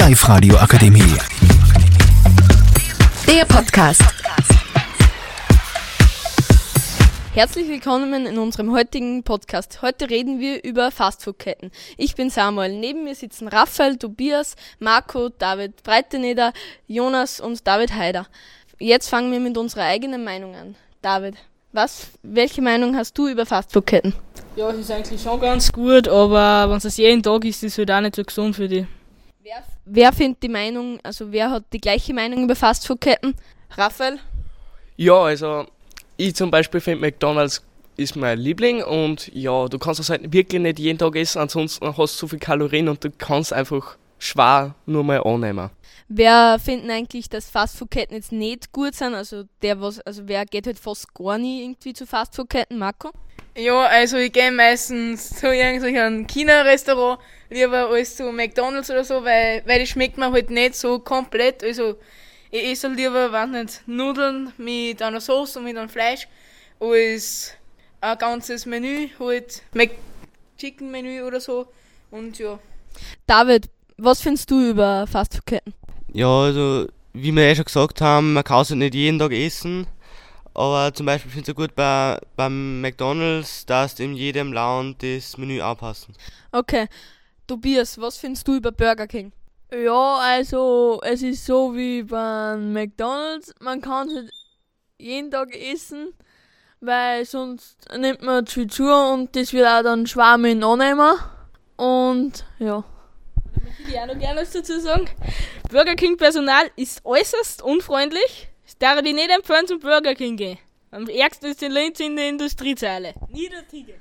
Live-Radio Akademie. Der Podcast. Herzlich willkommen in unserem heutigen Podcast. Heute reden wir über Fastfood-Ketten. Ich bin Samuel. Neben mir sitzen Raphael, Tobias, Marco, David Breiteneder, Jonas und David Haider. Jetzt fangen wir mit unserer eigenen Meinung an. David, was, welche Meinung hast du über Fastfood-Ketten? Ja, es ist eigentlich schon ganz gut, aber wenn es jeden Tag ist, ist es halt auch nicht so gesund für die. Wer, wer findet die Meinung, also wer hat die gleiche Meinung über Fastfood-Ketten? Raphael? Ja, also ich zum Beispiel finde McDonalds ist mein Liebling und ja, du kannst das halt wirklich nicht jeden Tag essen, ansonsten hast du so viel Kalorien und du kannst einfach schwer nur mal annehmen. Wer finden eigentlich, dass Fastfood-Ketten jetzt nicht gut sind? Also der was, also wer geht halt fast gar nie irgendwie zu Fastfood-Ketten, Marco? Ja, also ich gehe meistens zu irgendeinem China-Restaurant lieber als zu McDonalds oder so, weil, weil das schmeckt mir halt nicht so komplett. Also ich esse lieber, weiß nicht, Nudeln mit einer Sauce und mit einem Fleisch als ein ganzes Menü, halt Chicken-Menü oder so. Und ja. David, was findest du über Fastfood-Ketten? Ja, also wie wir ja schon gesagt haben, man kann es halt nicht jeden Tag essen. Aber zum Beispiel finde ich es gut bei, beim McDonalds, dass in jedem Land das Menü anpassen. Okay. Tobias, was findest du über Burger King? Ja, also es ist so wie beim McDonalds. Man kann es halt jeden Tag essen, weil sonst nimmt man zu viel zu und das wird auch dann schwer mit annehmen. Und ja. Ich auch noch gerne was dazu sagen. Burger King Personal ist äußerst unfreundlich. Darf ich nicht empfehlen zum Burger King gehen. Am ärgsten ist in Linz in der Industriezeile. Nie der Tiger.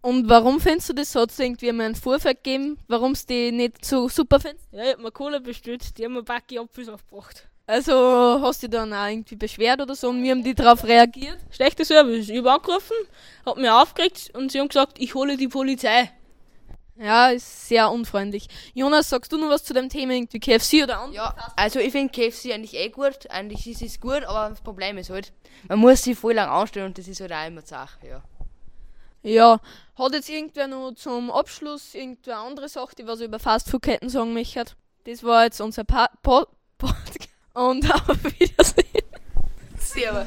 Und warum findest du das? Hat es irgendwie mal einen Vorfall gegeben, warum es die nicht so super findest? Ja, ich hab mir Cola bestellt, die haben mir Backe Apfels aufgebracht. Also hast du dann auch irgendwie beschwert oder so und wie haben die darauf reagiert? Schlechter Service. Ich hab angerufen, hab mich aufgeregt und sie haben gesagt, ich hole die Polizei. Ja, ist sehr unfreundlich. Jonas, sagst du noch was zu dem Thema irgendwie KFC oder andere? Ja, also ich finde KFC eigentlich eh gut. Eigentlich ist es gut, aber das Problem ist halt, man muss sich voll lang anstellen und das ist halt auch immer Sache, ja. Ja, hat jetzt irgendwer noch zum Abschluss irgendeine andere Sache, die was über Fastfood-Ketten sagen möchte? Das war jetzt unser pa po Podcast. Und auf Wiedersehen. Servus.